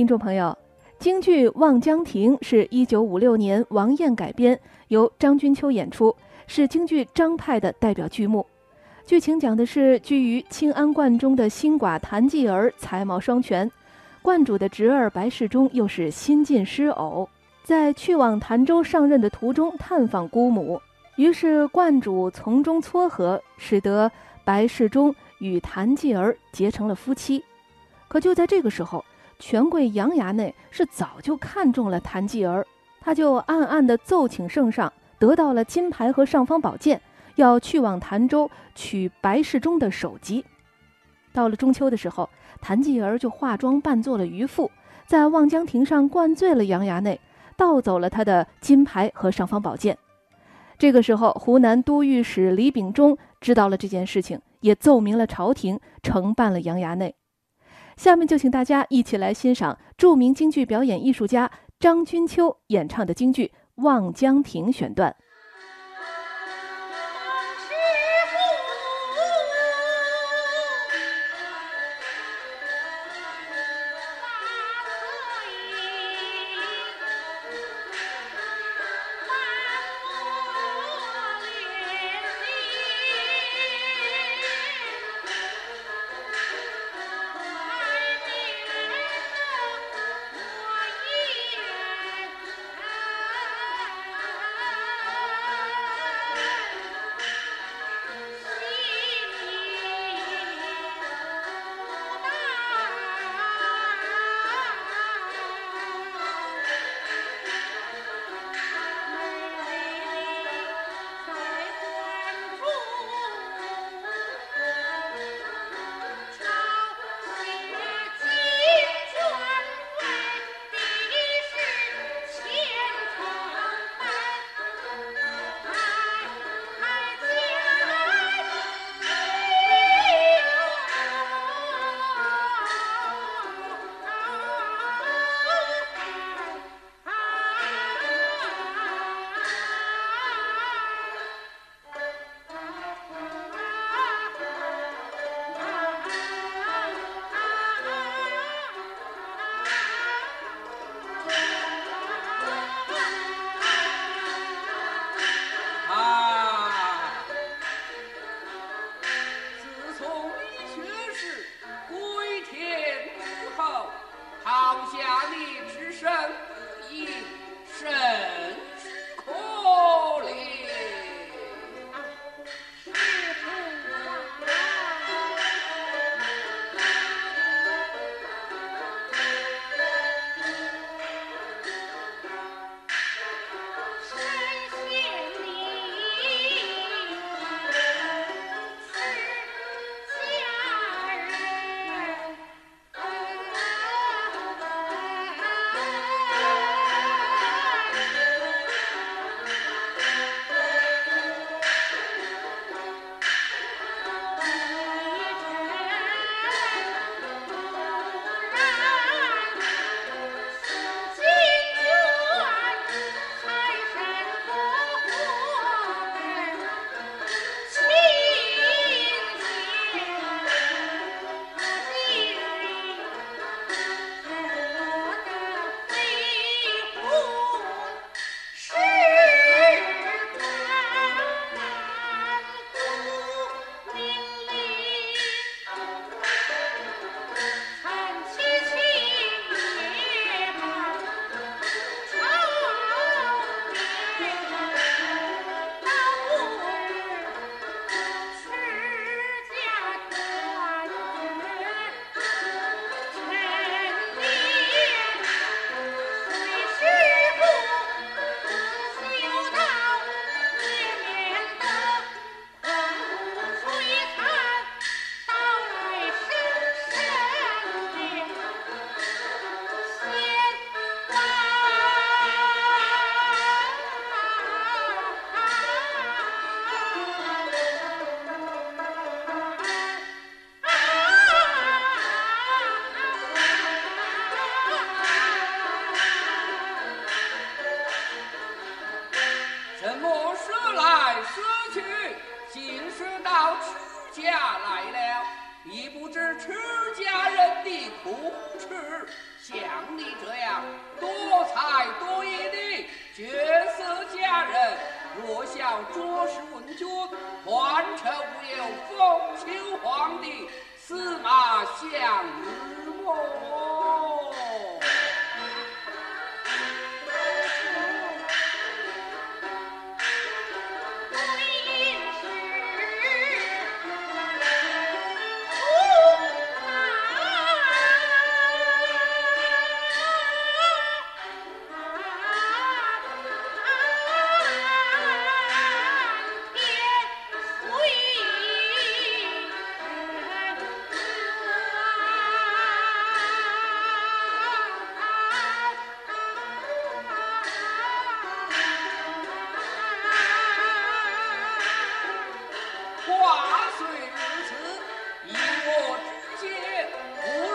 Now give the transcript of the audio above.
听众朋友，京剧《望江亭》是一九五六年王燕改编，由张君秋演出，是京剧张派的代表剧目。剧情讲的是居于清安观中的新寡谭继儿才貌双全，观主的侄儿白世忠又是新晋失偶，在去往潭州上任的途中探访姑母，于是观主从中撮合，使得白世忠与谭继儿结成了夫妻。可就在这个时候，权贵杨衙内是早就看中了谭继儿，他就暗暗地奏请圣上，得到了金牌和尚方宝剑，要去往潭州取白世忠的首级。到了中秋的时候，谭继儿就化妆扮作了渔妇，在望江亭上灌醉了杨衙内，盗走了他的金牌和尚方宝剑。这个时候，湖南都御史李秉忠知道了这件事情，也奏明了朝廷，惩办了杨衙内。下面就请大家一起来欣赏著名京剧表演艺术家张君秋演唱的京剧《望江亭》选段。嫁来了，已不知持家人的苦楚。像你这样多才多艺的绝色佳人，若想着实问君，还成没有风求皇帝司马相如么？姐，